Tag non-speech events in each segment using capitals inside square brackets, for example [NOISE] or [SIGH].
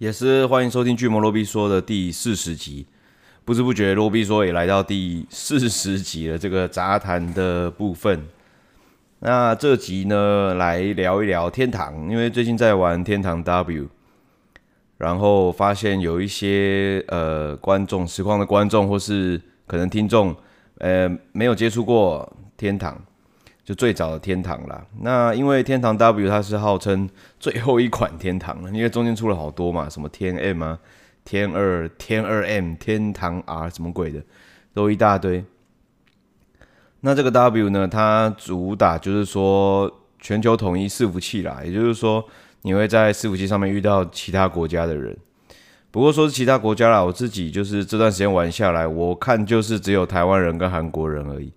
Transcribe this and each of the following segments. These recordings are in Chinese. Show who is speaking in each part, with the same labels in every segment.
Speaker 1: 也是欢迎收听《巨魔罗比说》的第四十集。不知不觉，罗比说也来到第四十集了，这个杂谈的部分。那这集呢，来聊一聊天堂，因为最近在玩天堂 W，然后发现有一些呃观众、实况的观众或是可能听众，呃，没有接触过天堂。就最早的天堂啦，那因为天堂 W 它是号称最后一款天堂了，因为中间出了好多嘛，什么天 M 啊、天二、天二 M、天堂 R 什么鬼的，都一大堆。那这个 W 呢，它主打就是说全球统一伺服器啦，也就是说你会在伺服器上面遇到其他国家的人。不过说是其他国家啦，我自己就是这段时间玩下来，我看就是只有台湾人跟韩国人而已。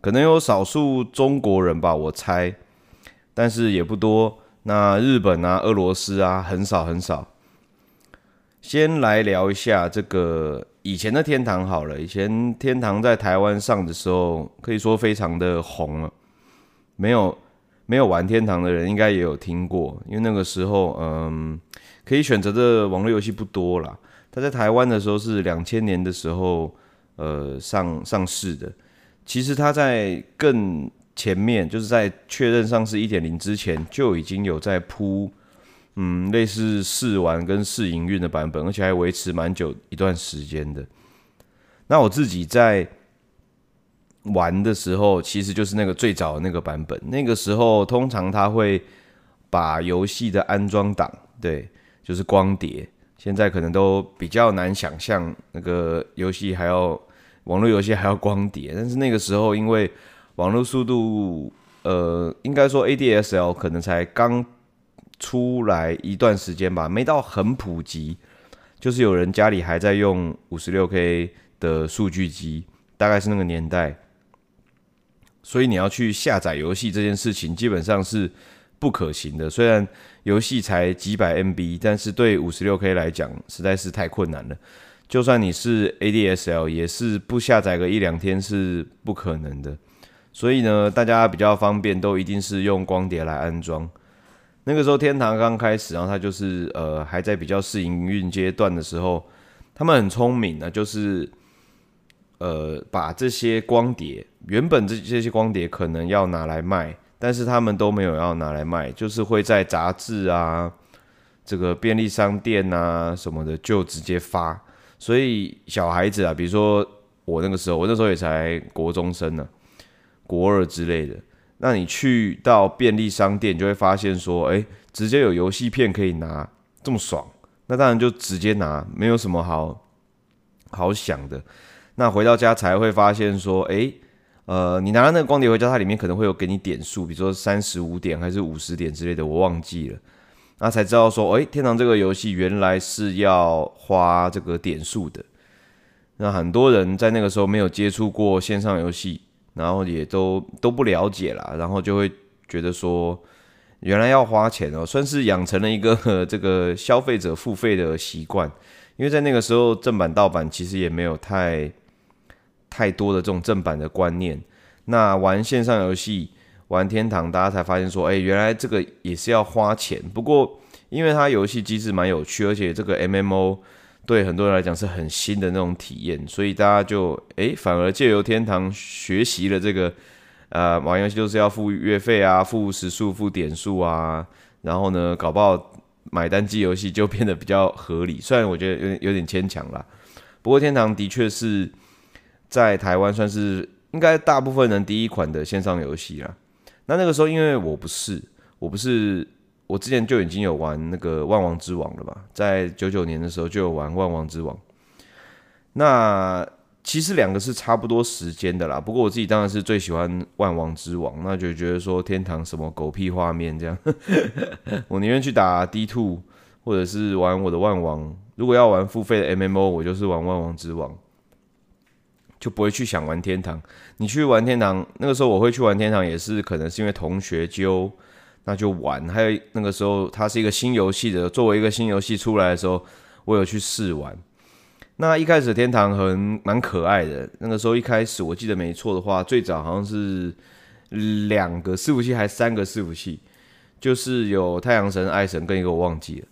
Speaker 1: 可能有少数中国人吧，我猜，但是也不多。那日本啊、俄罗斯啊，很少很少。先来聊一下这个以前的天堂好了。以前天堂在台湾上的时候，可以说非常的红了。没有没有玩天堂的人，应该也有听过，因为那个时候，嗯，可以选择的网络游戏不多啦。它在台湾的时候是两千年的时候，呃，上上市的。其实它在更前面，就是在确认上市一点零之前，就已经有在铺，嗯，类似试玩跟试营运的版本，而且还维持蛮久一段时间的。那我自己在玩的时候，其实就是那个最早的那个版本。那个时候通常它会把游戏的安装档，对，就是光碟。现在可能都比较难想象那个游戏还要。网络游戏还要光碟，但是那个时候因为网络速度，呃，应该说 ADSL 可能才刚出来一段时间吧，没到很普及，就是有人家里还在用 56K 的数据机，大概是那个年代，所以你要去下载游戏这件事情基本上是不可行的。虽然游戏才几百 MB，但是对 56K 来讲实在是太困难了。就算你是 ADSL，也是不下载个一两天是不可能的。所以呢，大家比较方便，都一定是用光碟来安装。那个时候天堂刚开始，然后它就是呃还在比较试营运阶段的时候，他们很聪明的，就是呃把这些光碟，原本这这些光碟可能要拿来卖，但是他们都没有要拿来卖，就是会在杂志啊、这个便利商店啊什么的就直接发。所以小孩子啊，比如说我那个时候，我那时候也才国中生呢、国二之类的。那你去到便利商店，就会发现说，哎，直接有游戏片可以拿，这么爽。那当然就直接拿，没有什么好好想的。那回到家才会发现说，哎，呃，你拿了那个光碟回家，它里面可能会有给你点数，比如说三十五点还是五十点之类的，我忘记了。那才知道说，哎、天堂这个游戏原来是要花这个点数的。那很多人在那个时候没有接触过线上游戏，然后也都都不了解啦，然后就会觉得说，原来要花钱哦、算是养成了一个这个消费者付费的习惯。因为在那个时候正版盗版其实也没有太太多的这种正版的观念。那玩线上游戏。玩天堂，大家才发现说，哎、原来这个也是要花钱。不过，因为它游戏机制蛮有趣，而且这个 MMO 对很多人来讲是很新的那种体验，所以大家就哎、反而借由天堂学习了这个，呃，玩游戏就是要付月费啊，付时数、付点数啊，然后呢，搞不好买单机游戏就变得比较合理。虽然我觉得有点有点牵强啦，不过天堂的确是在台湾算是应该大部分人第一款的线上游戏啦。那那个时候，因为我不是，我不是，我之前就已经有玩那个《万王之王》了吧，在九九年的时候就有玩《万王之王》。那其实两个是差不多时间的啦，不过我自己当然是最喜欢《万王之王》，那就觉得说天堂什么狗屁画面这样，[LAUGHS] 我宁愿去打 D two，或者是玩我的万王。如果要玩付费的 MMO，我就是玩《万王之王》。就不会去想玩天堂。你去玩天堂，那个时候我会去玩天堂，也是可能是因为同学揪，那就玩。还有那个时候它是一个新游戏的，作为一个新游戏出来的时候，我有去试玩。那一开始天堂很蛮可爱的。那个时候一开始我记得没错的话，最早好像是两个伺服器还三个伺服器，就是有太阳神、爱神跟一个我忘记了。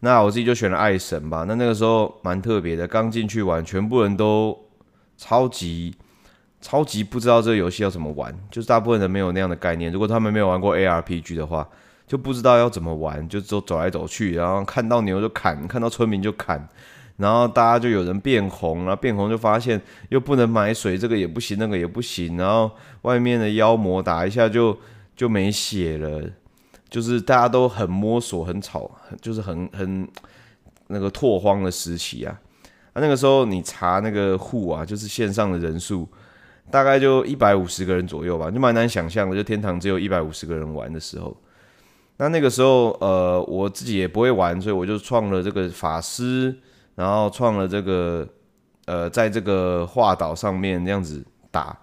Speaker 1: 那我自己就选了爱神吧。那那个时候蛮特别的，刚进去玩，全部人都超级超级不知道这个游戏要怎么玩，就是大部分人没有那样的概念。如果他们没有玩过 ARPG 的话，就不知道要怎么玩，就走走来走去，然后看到牛就砍，看到村民就砍，然后大家就有人变红，然后变红就发现又不能买水，这个也不行，那个也不行，然后外面的妖魔打一下就就没血了。就是大家都很摸索，很吵，就是很很那个拓荒的时期啊。那个时候你查那个户啊，就是线上的人数，大概就一百五十个人左右吧，就蛮难想象的。就天堂只有一百五十个人玩的时候，那那个时候呃，我自己也不会玩，所以我就创了这个法师，然后创了这个呃，在这个画岛上面这样子打。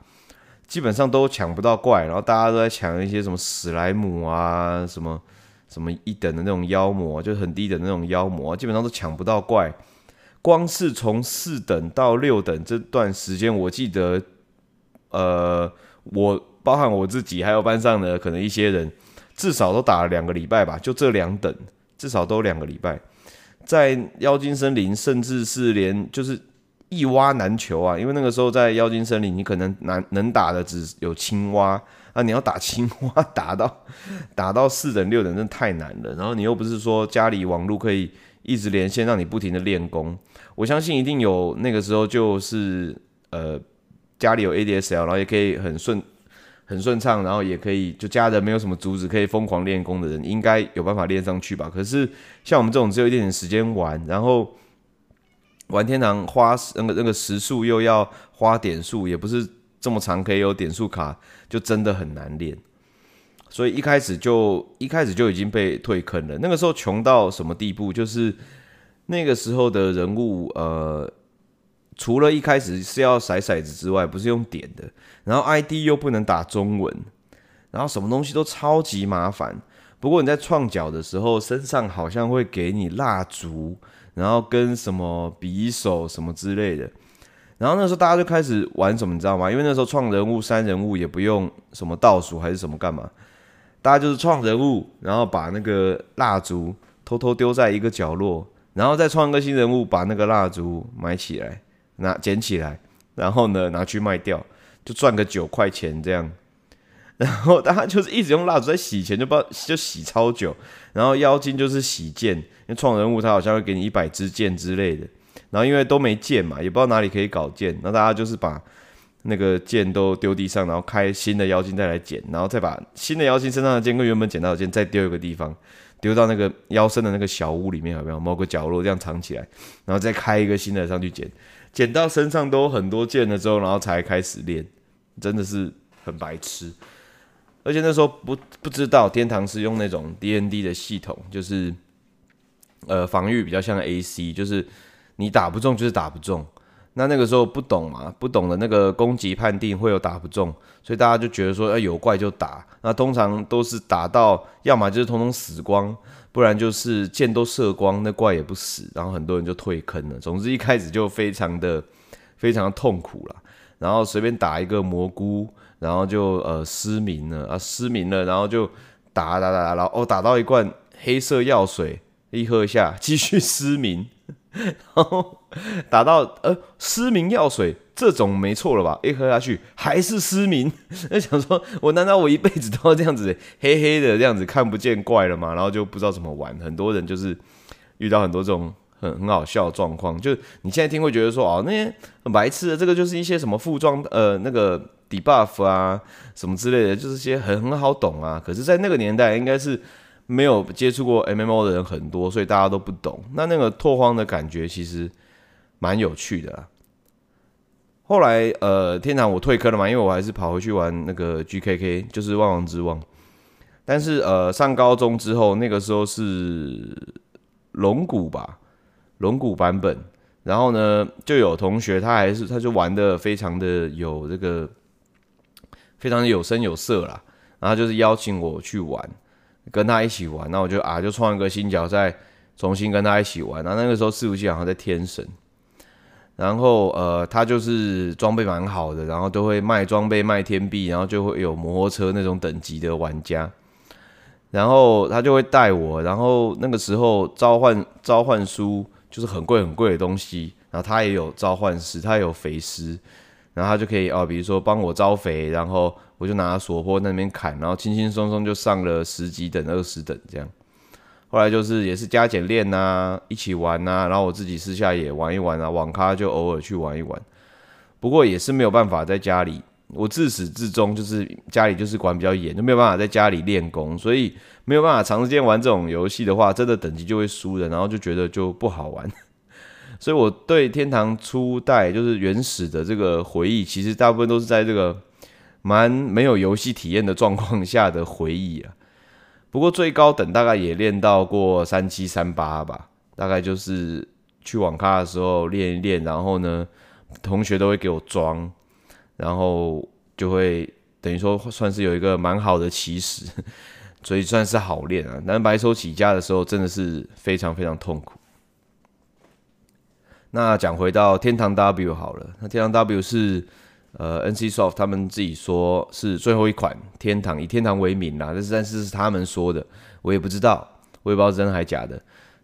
Speaker 1: 基本上都抢不到怪，然后大家都在抢一些什么史莱姆啊，什么什么一等的那种妖魔，就很低等的那种妖魔，基本上都抢不到怪。光是从四等到六等这段时间，我记得，呃，我包含我自己还有班上的可能一些人，至少都打了两个礼拜吧，就这两等，至少都两个礼拜。在妖精森林，甚至是连就是。一挖难求啊，因为那个时候在妖精森林，你可能难能打的只有青蛙啊，你要打青蛙 [LAUGHS] 打到打到四等六等，真的太难了。然后你又不是说家里网络可以一直连线，让你不停的练功。我相信一定有那个时候就是呃家里有 ADSL，然后也可以很顺很顺畅，然后也可以就家人没有什么阻止，可以疯狂练功的人，应该有办法练上去吧。可是像我们这种只有一点点时间玩，然后。玩天堂花那个那个时数又要花点数，也不是这么长可以有点数卡，就真的很难练。所以一开始就一开始就已经被退坑了。那个时候穷到什么地步？就是那个时候的人物，呃，除了一开始是要骰骰子之外，不是用点的，然后 ID 又不能打中文，然后什么东西都超级麻烦。不过你在创角的时候，身上好像会给你蜡烛。然后跟什么匕首什么之类的，然后那时候大家就开始玩什么，你知道吗？因为那时候创人物删人物也不用什么倒数还是什么干嘛，大家就是创人物，然后把那个蜡烛偷偷丢在一个角落，然后再创一个新人物，把那个蜡烛买起来，拿捡起来，然后呢拿去卖掉，就赚个九块钱这样。[LAUGHS] 然后大家就是一直用蜡烛在洗钱，就不知道就洗超久。然后妖精就是洗剑，因为创人物他好像会给你一百支剑之类的。然后因为都没剑嘛，也不知道哪里可以搞剑，那大家就是把那个剑都丢地上，然后开新的妖精再来捡，然后再把新的妖精身上的剑跟原本捡到的剑再丢一个地方，丢到那个腰身的那个小屋里面，有没有？某个角落这样藏起来，然后再开一个新的上去捡，捡到身上都很多件了之后，然后才开始练，真的是很白痴。而且那时候不不知道天堂是用那种 DND 的系统，就是呃防御比较像 AC，就是你打不中就是打不中。那那个时候不懂嘛，不懂的那个攻击判定会有打不中，所以大家就觉得说，哎，有怪就打。那通常都是打到，要么就是通通死光，不然就是箭都射光，那怪也不死。然后很多人就退坑了。总之一开始就非常的非常的痛苦了。然后随便打一个蘑菇。然后就呃失明了啊，失明了，然后就打打打打，然后哦打到一罐黑色药水，一喝一下继续失明，[LAUGHS] 然后打到呃失明药水这种没错了吧？一喝下去还是失明，[LAUGHS] 那想说我难道我一辈子都要这样子黑黑的这样子看不见怪了吗？然后就不知道怎么玩，很多人就是遇到很多这种很很好笑的状况，就你现在听会觉得说哦那些很白痴的，这个就是一些什么副装呃那个。debuff 啊，什么之类的，就是些很很好懂啊。可是，在那个年代，应该是没有接触过 MMO 的人很多，所以大家都不懂。那那个拓荒的感觉其实蛮有趣的。后来，呃，天堂我退坑了嘛，因为我还是跑回去玩那个 GKK，就是万王之王。但是，呃，上高中之后，那个时候是龙骨吧，龙骨版本。然后呢，就有同学他还是他就玩的非常的有这个。非常的有声有色啦，然后就是邀请我去玩，跟他一起玩，那我就啊就创一个新角，再重新跟他一起玩。然后那个时候伺服器好像在天神，然后呃他就是装备蛮好的，然后都会卖装备卖天币，然后就会有摩托车那种等级的玩家。然后他就会带我，然后那个时候召唤召唤书就是很贵很贵的东西，然后他也有召唤师，他也有肥师，然后他就可以哦，比如说帮我招肥，然后我就拿索坡那边砍，然后轻轻松松就上了十几等、二十等这样。后来就是也是加减练呐，一起玩呐、啊，然后我自己私下也玩一玩啊，网咖就偶尔去玩一玩，不过也是没有办法在家里。我自始至终就是家里就是管比较严，就没有办法在家里练功，所以没有办法长时间玩这种游戏的话，真的等级就会输的，然后就觉得就不好玩。所以我对天堂初代就是原始的这个回忆，其实大部分都是在这个蛮没有游戏体验的状况下的回忆啊。不过最高等大概也练到过三七三八吧，大概就是去网咖的时候练一练，然后呢，同学都会给我装。然后就会等于说算是有一个蛮好的起始，[LAUGHS] 所以算是好练啊。但白手起家的时候真的是非常非常痛苦。那讲回到天堂 W 好了，那天堂 W 是呃 NCSoft 他们自己说是最后一款天堂，以天堂为名啦，但是但是是他们说的，我也不知道，我也不知道真还假的。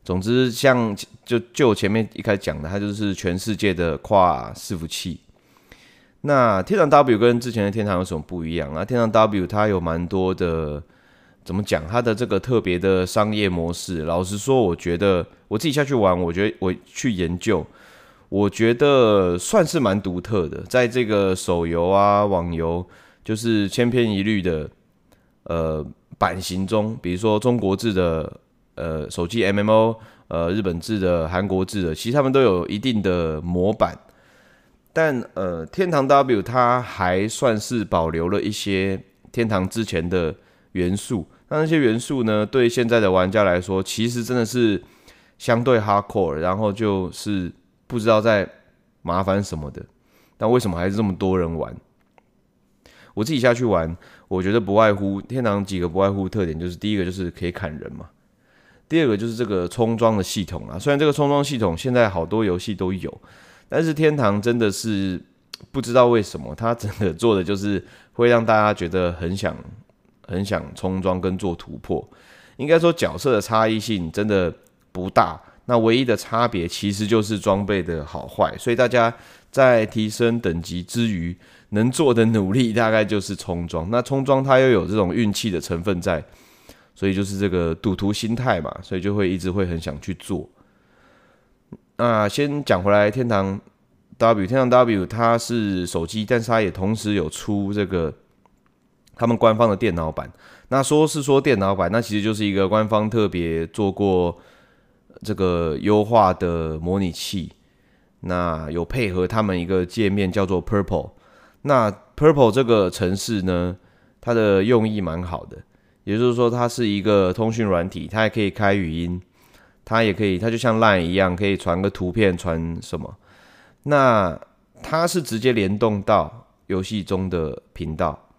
Speaker 1: 总之像就就前面一开始讲的，它就是全世界的跨伺服器。那天堂 W 跟之前的天堂有什么不一样啊？天堂 W 它有蛮多的，怎么讲？它的这个特别的商业模式，老实说，我觉得我自己下去玩，我觉得我去研究，我觉得算是蛮独特的。在这个手游啊、网游，就是千篇一律的呃版型中，比如说中国制的呃手机 MMO，呃日本制的、韩国制的，其实他们都有一定的模板。但呃，天堂 W 它还算是保留了一些天堂之前的元素。那那些元素呢，对现在的玩家来说，其实真的是相对 hardcore，然后就是不知道在麻烦什么的。但为什么还是这么多人玩？我自己下去玩，我觉得不外乎天堂几个不外乎特点，就是第一个就是可以砍人嘛，第二个就是这个冲装的系统啊。虽然这个冲装系统现在好多游戏都有。但是天堂真的是不知道为什么，它真的做的就是会让大家觉得很想很想冲装跟做突破。应该说角色的差异性真的不大，那唯一的差别其实就是装备的好坏。所以大家在提升等级之余，能做的努力大概就是冲装。那冲装它又有这种运气的成分在，所以就是这个赌徒心态嘛，所以就会一直会很想去做。那先讲回来，天堂 W，天堂 W 它是手机，但是它也同时有出这个他们官方的电脑版。那说是说电脑版，那其实就是一个官方特别做过这个优化的模拟器。那有配合他们一个界面叫做 Purple。那 Purple 这个程式呢，它的用意蛮好的，也就是说它是一个通讯软体，它还可以开语音。它也可以，它就像 Line 一样，可以传个图片，传什么？那它是直接联动到游戏中的频道，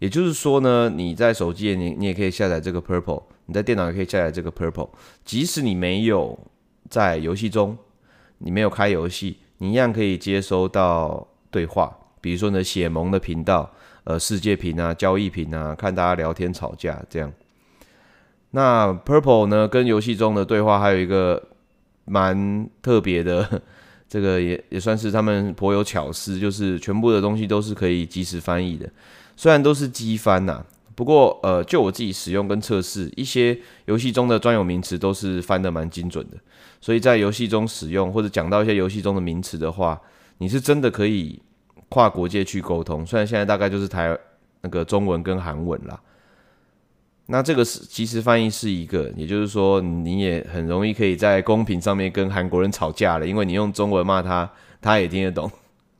Speaker 1: 也就是说呢，你在手机你你也可以下载这个 Purple，你在电脑也可以下载这个 Purple，即使你没有在游戏中，你没有开游戏，你一样可以接收到对话，比如说你的血盟的频道，呃，世界屏啊，交易屏啊，看大家聊天吵架这样。那 Purple 呢，跟游戏中的对话还有一个蛮特别的，[LAUGHS] 这个也也算是他们颇有巧思，就是全部的东西都是可以即时翻译的，虽然都是机翻呐，不过呃，就我自己使用跟测试，一些游戏中的专有名词都是翻得蛮精准的，所以在游戏中使用或者讲到一些游戏中的名词的话，你是真的可以跨国界去沟通，虽然现在大概就是台那个中文跟韩文啦。那这个是即时翻译是一个，也就是说你也很容易可以在公屏上面跟韩国人吵架了，因为你用中文骂他，他也听得懂，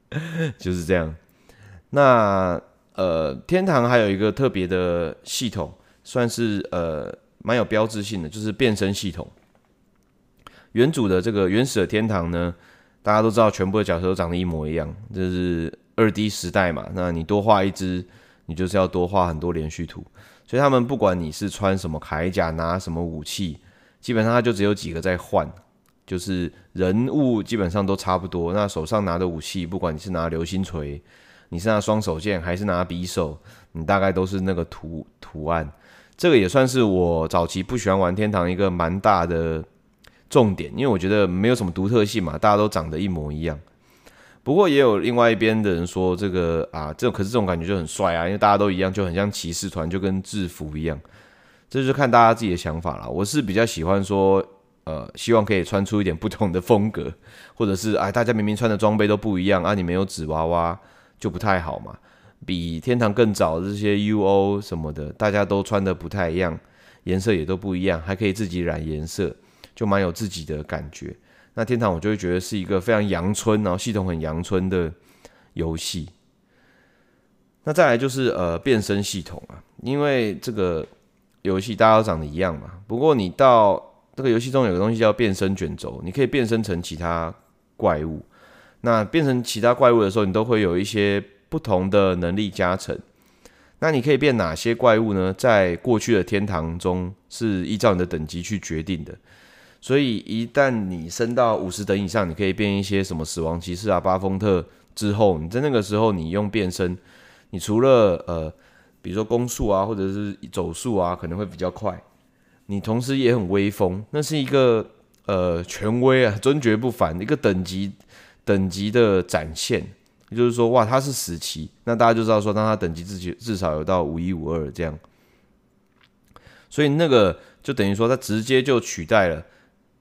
Speaker 1: [LAUGHS] 就是这样。那呃，天堂还有一个特别的系统，算是呃蛮有标志性的，就是变身系统。原主的这个原始的天堂呢，大家都知道全部的角色都长得一模一样，这是二 D 时代嘛，那你多画一只，你就是要多画很多连续图。所以他们不管你是穿什么铠甲，拿什么武器，基本上他就只有几个在换，就是人物基本上都差不多。那手上拿的武器，不管你是拿流星锤，你是拿双手剑还是拿匕首，你大概都是那个图图案。这个也算是我早期不喜欢玩天堂一个蛮大的重点，因为我觉得没有什么独特性嘛，大家都长得一模一样。不过也有另外一边的人说，这个啊，这可是这种感觉就很帅啊，因为大家都一样，就很像骑士团，就跟制服一样。这就看大家自己的想法了。我是比较喜欢说，呃，希望可以穿出一点不同的风格，或者是哎，大家明明穿的装备都不一样啊，你没有纸娃娃就不太好嘛。比天堂更早这些 UO 什么的，大家都穿的不太一样，颜色也都不一样，还可以自己染颜色，就蛮有自己的感觉。那天堂我就会觉得是一个非常阳春，然后系统很阳春的游戏。那再来就是呃变身系统啊，因为这个游戏大家都长得一样嘛。不过你到这个游戏中有个东西叫变身卷轴，你可以变身成其他怪物。那变成其他怪物的时候，你都会有一些不同的能力加成。那你可以变哪些怪物呢？在过去的天堂中是依照你的等级去决定的。所以一旦你升到五十等以上，你可以变一些什么死亡骑士啊、巴风特之后，你在那个时候你用变身，你除了呃，比如说攻速啊，或者是走速啊，可能会比较快。你同时也很威风，那是一个呃权威啊，尊爵不凡一个等级等级的展现。也就是说，哇，他是死骑，那大家就知道说，当他等级至至少有到五一五二这样。所以那个就等于说，他直接就取代了。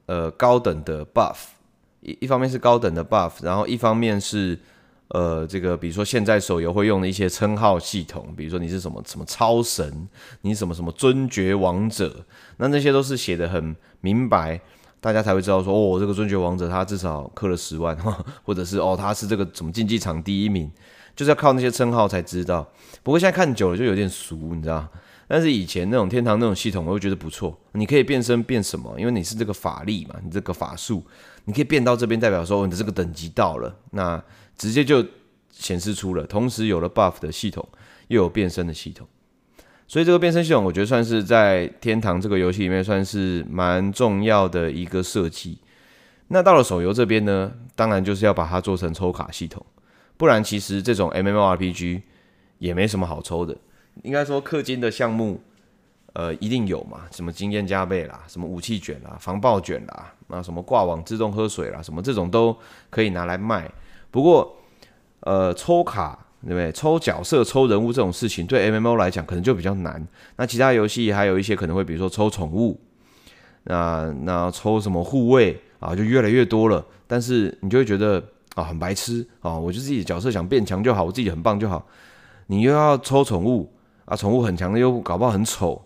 Speaker 1: 呃，高等的 buff，一一方面是高等的 buff，然后一方面是呃，这个比如说现在手游会用的一些称号系统，比如说你是什么什么超神，你什么什么尊爵王者，那那些都是写的很明白，大家才会知道说，哦，这个尊爵王者他至少氪了十万，[LAUGHS] 或者是哦，他是这个什么竞技场第一名，就是要靠那些称号才知道。不过现在看久了就有点俗，你知道。但是以前那种天堂那种系统，我会觉得不错。你可以变身变什么？因为你是这个法力嘛，你这个法术，你可以变到这边，代表说你的这个等级到了，那直接就显示出了。同时有了 buff 的系统，又有变身的系统，所以这个变身系统，我觉得算是在天堂这个游戏里面算是蛮重要的一个设计。那到了手游这边呢，当然就是要把它做成抽卡系统，不然其实这种 MMORPG 也没什么好抽的。应该说氪金的项目，呃，一定有嘛？什么经验加倍啦，什么武器卷啦，防爆卷啦，那什么挂网自动喝水啦，什么这种都可以拿来卖。不过，呃，抽卡对不对？抽角色、抽人物这种事情，对 MMO 来讲可能就比较难。那其他游戏还有一些可能会，比如说抽宠物，那那抽什么护卫啊，就越来越多了。但是你就会觉得啊，很白痴啊，我就自己角色想变强就好，我自己很棒就好。你又要抽宠物。啊，宠物很强的又搞不好很丑，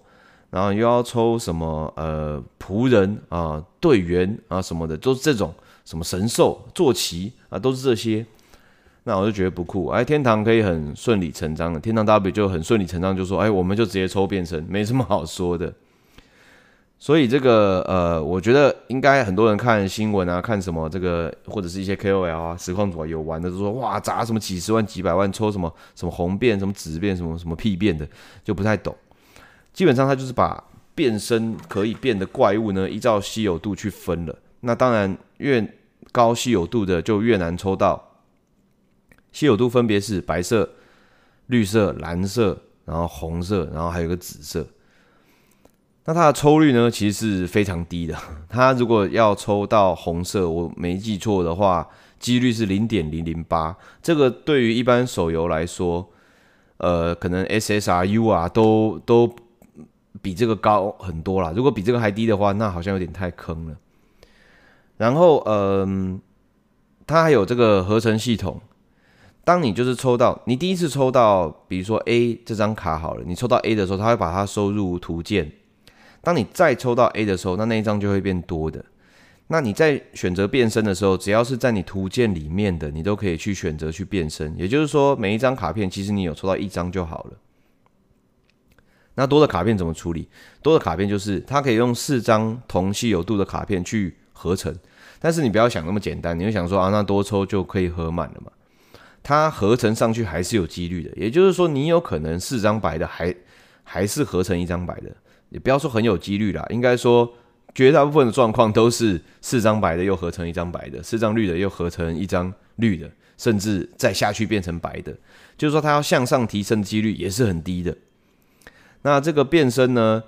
Speaker 1: 然后又要抽什么呃仆人啊、队员啊什么的，都是这种什么神兽坐骑啊，都是这些，那我就觉得不酷。哎，天堂可以很顺理成章的，天堂 W 就很顺理成章就说，哎，我们就直接抽变身，没什么好说的。所以这个呃，我觉得应该很多人看新闻啊，看什么这个或者是一些 KOL 啊、实况主啊有玩的，都说哇砸什么几十万、几百万抽什么什么红变、什么紫变、什么什么屁变的，就不太懂。基本上他就是把变身可以变的怪物呢，依照稀有度去分了。那当然越高稀有度的就越难抽到。稀有度分别是白色、绿色、蓝色，然后红色，然后还有个紫色。那它的抽率呢，其实是非常低的。它如果要抽到红色，我没记错的话，几率是零点零零八。这个对于一般手游来说，呃，可能 SSRU 啊，都都比这个高很多啦。如果比这个还低的话，那好像有点太坑了。然后，嗯、它还有这个合成系统。当你就是抽到你第一次抽到，比如说 A 这张卡好了，你抽到 A 的时候，它会把它收入图鉴。当你再抽到 A 的时候，那那一张就会变多的。那你在选择变身的时候，只要是在你图鉴里面的，你都可以去选择去变身。也就是说，每一张卡片其实你有抽到一张就好了。那多的卡片怎么处理？多的卡片就是它可以用四张同稀有度的卡片去合成，但是你不要想那么简单，你会想说啊，那多抽就可以合满了嘛？它合成上去还是有几率的。也就是说，你有可能四张白的还还是合成一张白的。也不要说很有几率啦，应该说绝大部分的状况都是四张白的又合成一张白的，四张绿的又合成一张绿的，甚至再下去变成白的，就是说它要向上提升几率也是很低的。那这个变身呢，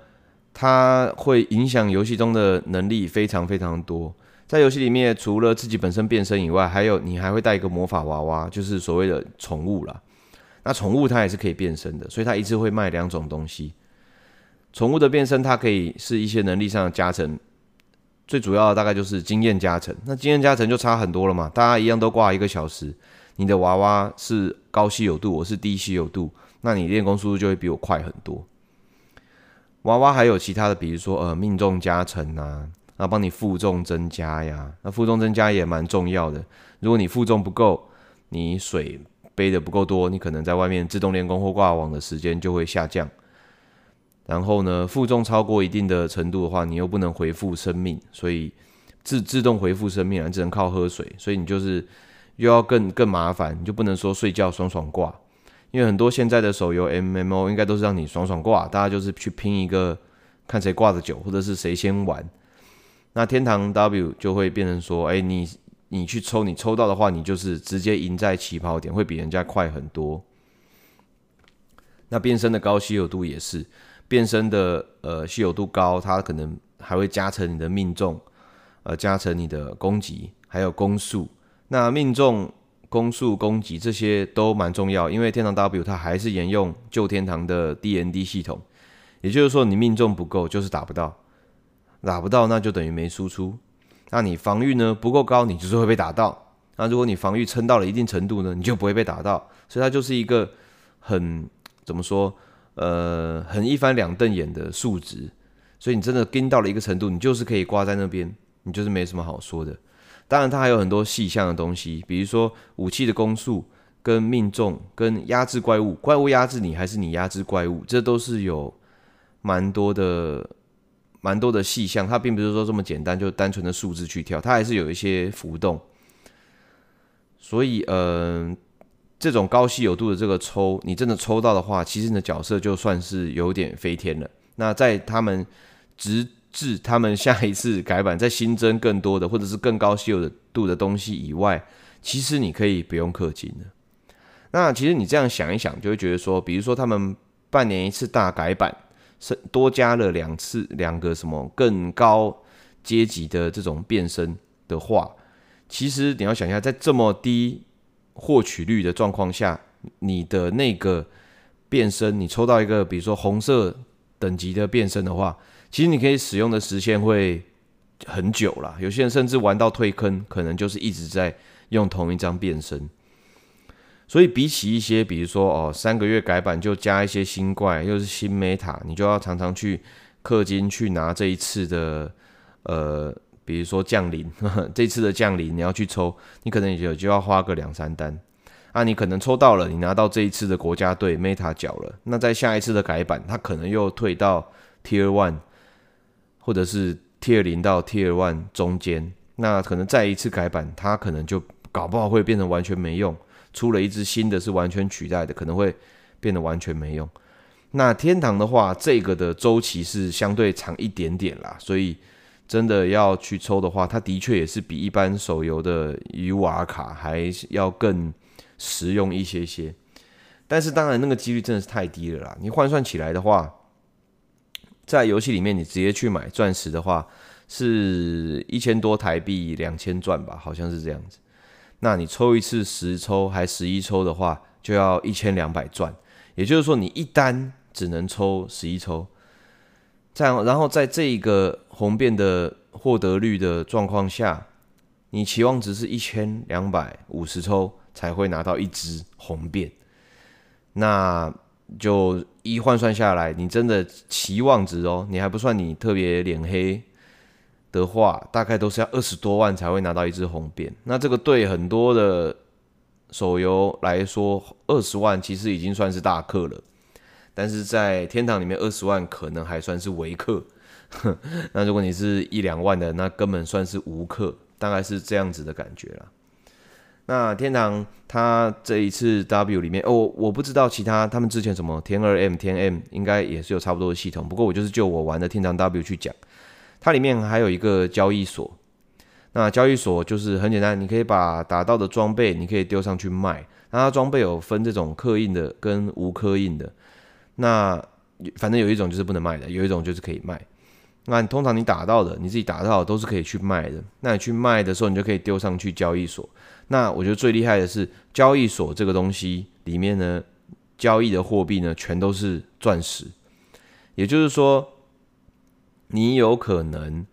Speaker 1: 它会影响游戏中的能力非常非常多。在游戏里面，除了自己本身变身以外，还有你还会带一个魔法娃娃，就是所谓的宠物啦。那宠物它也是可以变身的，所以它一次会卖两种东西。宠物的变身，它可以是一些能力上的加成，最主要的大概就是经验加成。那经验加成就差很多了嘛，大家一样都挂一个小时，你的娃娃是高稀有度，我是低稀有度，那你练功速度就会比我快很多。娃娃还有其他的，比如说呃命中加成啊，然后帮你负重增加呀，那负重增加也蛮重要的。如果你负重不够，你水背的不够多，你可能在外面自动练功或挂网的时间就会下降。然后呢，负重超过一定的程度的话，你又不能回复生命，所以自自动回复生命啊，只能靠喝水，所以你就是又要更更麻烦，你就不能说睡觉爽爽挂，因为很多现在的手游 MMO 应该都是让你爽爽挂，大家就是去拼一个看谁挂的久，或者是谁先玩。那天堂 W 就会变成说，哎，你你去抽，你抽到的话，你就是直接赢在起跑点，会比人家快很多。那变身的高稀有度也是。变身的呃稀有度高，它可能还会加成你的命中，呃加成你的攻击，还有攻速。那命中、攻速、攻击这些都蛮重要，因为天堂 W 它还是沿用旧天堂的 DND 系统，也就是说你命中不够就是打不到，打不到那就等于没输出。那你防御呢不够高，你就是会被打到。那如果你防御撑到了一定程度呢，你就不会被打到。所以它就是一个很怎么说？呃，很一翻两瞪眼的数值，所以你真的跟到了一个程度，你就是可以挂在那边，你就是没什么好说的。当然，它还有很多细项的东西，比如说武器的攻速、跟命中、跟压制怪物，怪物压制你还是你压制怪物，这都是有蛮多的、蛮多的细项。它并不是说这么简单，就单纯的数字去跳，它还是有一些浮动。所以，嗯、这种高稀有度的这个抽，你真的抽到的话，其实你的角色就算是有点飞天了。那在他们直至他们下一次改版再新增更多的或者是更高稀有的度的东西以外，其实你可以不用氪金的。那其实你这样想一想，就会觉得说，比如说他们半年一次大改版，是多加了两次两个什么更高阶级的这种变身的话，其实你要想一下，在这么低。获取率的状况下，你的那个变身，你抽到一个比如说红色等级的变身的话，其实你可以使用的时间会很久啦。有些人甚至玩到退坑，可能就是一直在用同一张变身。所以比起一些比如说哦三个月改版就加一些新怪，又是新 meta，你就要常常去氪金去拿这一次的呃。比如说降临，[LAUGHS] 这次的降临你要去抽，你可能也就要花个两三单啊。你可能抽到了，你拿到这一次的国家队 Meta 角了，那在下一次的改版，它可能又退到 Tier One，或者是 Tier 零到 Tier One 中间。那可能再一次改版，它可能就搞不好会变成完全没用，出了一支新的是完全取代的，可能会变得完全没用。那天堂的话，这个的周期是相对长一点点啦，所以。真的要去抽的话，它的确也是比一般手游的 UR 卡还要更实用一些些。但是当然那个几率真的是太低了啦。你换算起来的话，在游戏里面你直接去买钻石的话，是一千多台币两千钻吧，好像是这样子。那你抽一次十抽还十一抽的话，就要一千两百钻。也就是说，你一单只能抽十一抽。这样，然后在这一个红变的获得率的状况下，你期望值是一千两百五十抽才会拿到一只红变，那就一换算下来，你真的期望值哦，你还不算你特别脸黑的话，大概都是要二十多万才会拿到一只红变。那这个对很多的手游来说，二十万其实已经算是大氪了。但是在天堂里面，二十万可能还算是微氪。[LAUGHS] 那如果你是一两万的，那根本算是无氪，大概是这样子的感觉啦。那天堂它这一次 W 里面，哦，我不知道其他他们之前什么天二 M、天 M 应该也是有差不多的系统。不过我就是就我玩的天堂 W 去讲，它里面还有一个交易所。那交易所就是很简单，你可以把打到的装备，你可以丢上去卖。那它装备有分这种刻印的跟无刻印的。那反正有一种就是不能卖的，有一种就是可以卖。那通常你打到的，你自己打到都是可以去卖的。那你去卖的时候，你就可以丢上去交易所。那我觉得最厉害的是交易所这个东西里面呢，交易的货币呢全都是钻石。也就是说，你有可能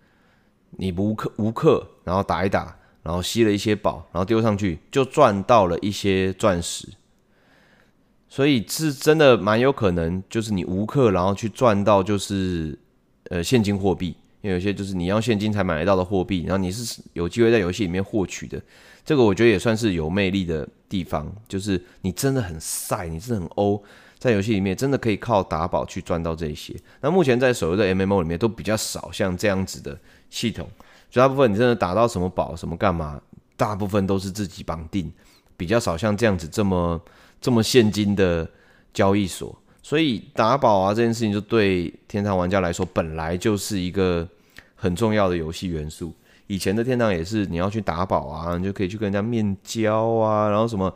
Speaker 1: 你无氪无氪，然后打一打，然后吸了一些宝，然后丢上去就赚到了一些钻石。所以是真的蛮有可能，就是你无氪，然后去赚到就是。呃，现金货币，因为有些就是你要现金才买得到的货币，然后你是有机会在游戏里面获取的，这个我觉得也算是有魅力的地方，就是你真的很晒，你真的很欧，在游戏里面真的可以靠打宝去赚到这些。那目前在手游的 MMO 里面都比较少像这样子的系统，绝大部分你真的打到什么宝什么干嘛，大部分都是自己绑定，比较少像这样子这么这么现金的交易所。所以打宝啊这件事情，就对天堂玩家来说，本来就是一个很重要的游戏元素。以前的天堂也是，你要去打宝啊，你就可以去跟人家面交啊，然后什么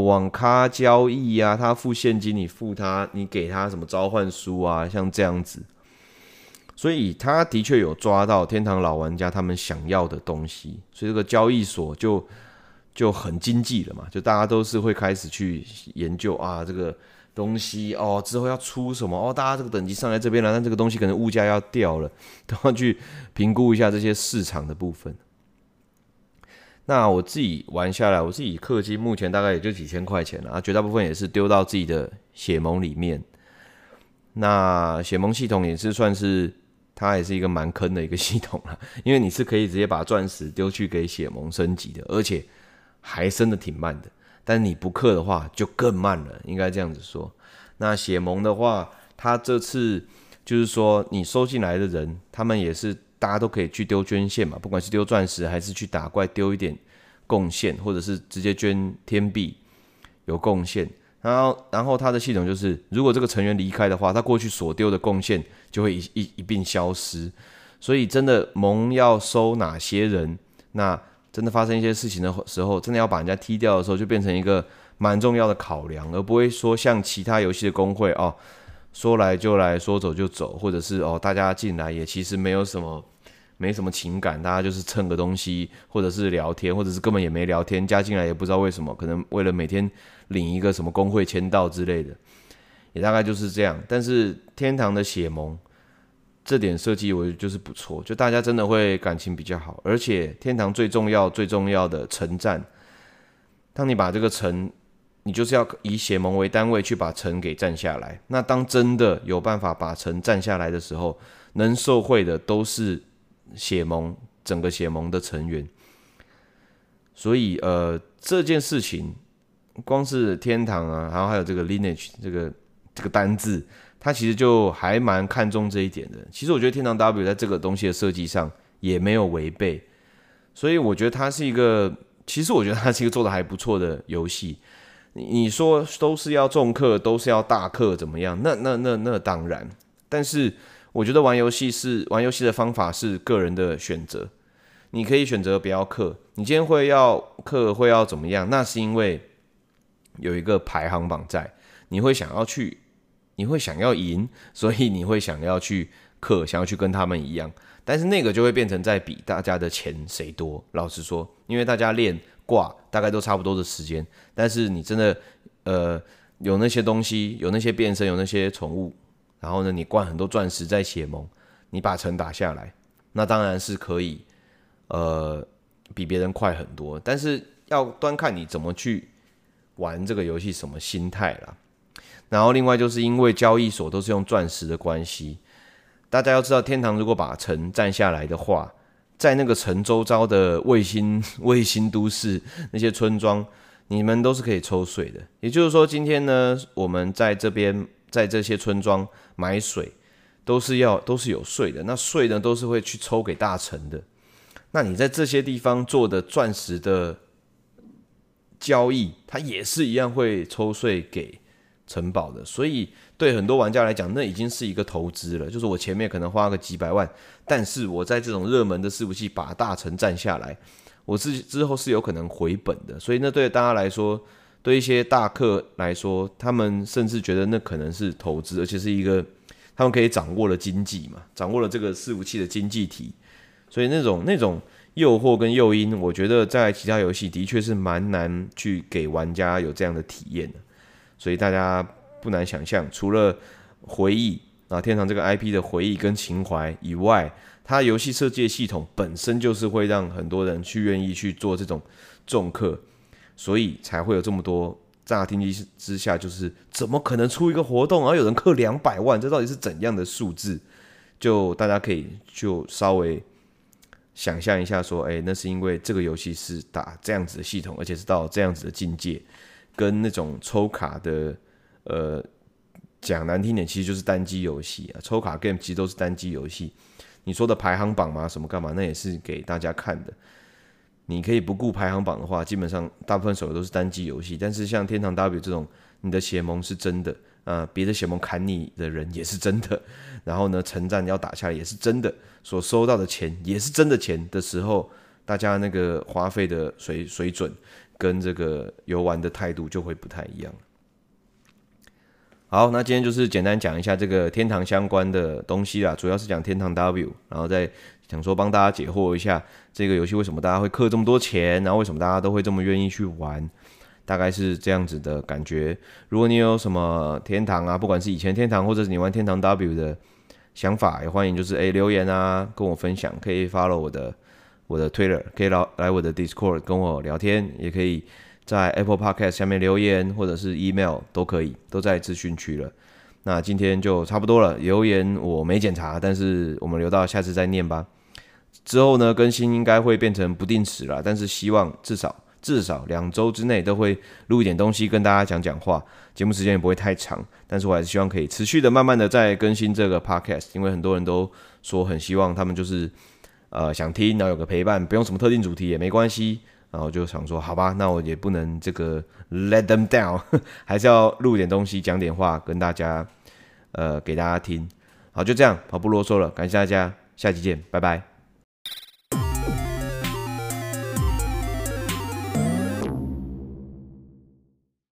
Speaker 1: 网咖交易啊，他付现金，你付他，你给他什么召唤书啊，像这样子。所以他的确有抓到天堂老玩家他们想要的东西，所以这个交易所就就很经济了嘛，就大家都是会开始去研究啊这个。东西哦，之后要出什么哦？大家这个等级上来这边了，但这个东西可能物价要掉了，都要去评估一下这些市场的部分。那我自己玩下来，我自己氪金目前大概也就几千块钱了啊，绝大部分也是丢到自己的血盟里面。那血盟系统也是算是，它也是一个蛮坑的一个系统了，[LAUGHS] 因为你是可以直接把钻石丢去给血盟升级的，而且还升的挺慢的。但你不氪的话就更慢了，应该这样子说。那血盟的话，他这次就是说你收进来的人，他们也是大家都可以去丢捐献嘛，不管是丢钻石还是去打怪丢一点贡献，或者是直接捐天币有贡献。然后，然后他的系统就是，如果这个成员离开的话，他过去所丢的贡献就会一一一并消失。所以真的盟要收哪些人，那。真的发生一些事情的时候，真的要把人家踢掉的时候，就变成一个蛮重要的考量，而不会说像其他游戏的公会哦，说来就来，说走就走，或者是哦大家进来也其实没有什么，没什么情感，大家就是蹭个东西，或者是聊天，或者是根本也没聊天，加进来也不知道为什么，可能为了每天领一个什么工会签到之类的，也大概就是这样。但是天堂的血盟。这点设计我觉得就是不错，就大家真的会感情比较好，而且天堂最重要最重要的城战，当你把这个城，你就是要以血盟为单位去把城给占下来。那当真的有办法把城占下来的时候，能受惠的都是血盟整个血盟的成员。所以呃这件事情，光是天堂啊，然后还有这个 lineage 这个这个单字。他其实就还蛮看重这一点的。其实我觉得天堂 W 在这个东西的设计上也没有违背，所以我觉得它是一个，其实我觉得它是一个做的还不错的游戏。你你说都是要重氪，都是要大氪怎么样？那那那那当然。但是我觉得玩游戏是玩游戏的方法是个人的选择，你可以选择不要氪。你今天会要氪，会要怎么样？那是因为有一个排行榜在，你会想要去。你会想要赢，所以你会想要去氪，想要去跟他们一样，但是那个就会变成在比大家的钱谁多。老实说，因为大家练挂大概都差不多的时间，但是你真的呃有那些东西，有那些变身，有那些宠物，然后呢你灌很多钻石在血盟，你把城打下来，那当然是可以呃比别人快很多，但是要端看你怎么去玩这个游戏，什么心态啦。然后另外就是因为交易所都是用钻石的关系，大家要知道，天堂如果把城占下来的话，在那个城周遭的卫星 [LAUGHS] 卫星都市那些村庄，你们都是可以抽税的。也就是说，今天呢，我们在这边在这些村庄买水，都是要都是有税的。那税呢，都是会去抽给大臣的。那你在这些地方做的钻石的交易，它也是一样会抽税给。城堡的，所以对很多玩家来讲，那已经是一个投资了。就是我前面可能花个几百万，但是我在这种热门的伺服器把大城占下来，我之之后是有可能回本的。所以那对大家来说，对一些大客来说，他们甚至觉得那可能是投资，而且是一个他们可以掌握了经济嘛，掌握了这个伺服器的经济体，所以那种那种诱惑跟诱因，我觉得在其他游戏的确是蛮难去给玩家有这样的体验的。所以大家不难想象，除了回忆啊，天堂这个 IP 的回忆跟情怀以外，它游戏设计系统本身就是会让很多人去愿意去做这种重客，所以才会有这么多。乍听之之下，就是怎么可能出一个活动，然后有人氪两百万？这到底是怎样的数字？就大家可以就稍微想象一下，说，哎，那是因为这个游戏是打这样子的系统，而且是到这样子的境界，跟那种抽卡的，呃，讲难听点，其实就是单机游戏啊。抽卡 game 其实都是单机游戏。你说的排行榜嘛，什么干嘛？那也是给大家看的。你可以不顾排行榜的话，基本上大部分手游都是单机游戏。但是像天堂 W 这种，你的血盟是真的，啊、呃，别的血盟砍你的人也是真的，然后呢，城战要打下来也是真的，所收到的钱也是真的钱的时候，大家那个花费的水水准跟这个游玩的态度就会不太一样。好，那今天就是简单讲一下这个天堂相关的东西啦，主要是讲天堂 W，然后再。想说帮大家解惑一下这个游戏为什么大家会氪这么多钱，然后为什么大家都会这么愿意去玩，大概是这样子的感觉。如果你有什么天堂啊，不管是以前天堂或者是你玩天堂 W 的想法，也欢迎就是诶留言啊跟我分享，可以 follow 我的我的 Twitter，可以来来我的 Discord 跟我聊天，也可以在 Apple Podcast 下面留言或者是 email 都可以，都在资讯区了。那今天就差不多了，留言我没检查，但是我们留到下次再念吧。之后呢，更新应该会变成不定时了，但是希望至少至少两周之内都会录一点东西跟大家讲讲话，节目时间也不会太长，但是我还是希望可以持续的慢慢的再更新这个 podcast，因为很多人都说很希望他们就是呃想听，然后有个陪伴，不用什么特定主题也没关系，然后就想说好吧，那我也不能这个 let them down，[LAUGHS] 还是要录点东西讲点话跟大家。呃，给大家听，好，就这样，好，不啰嗦了，感谢大家，下期见，拜拜。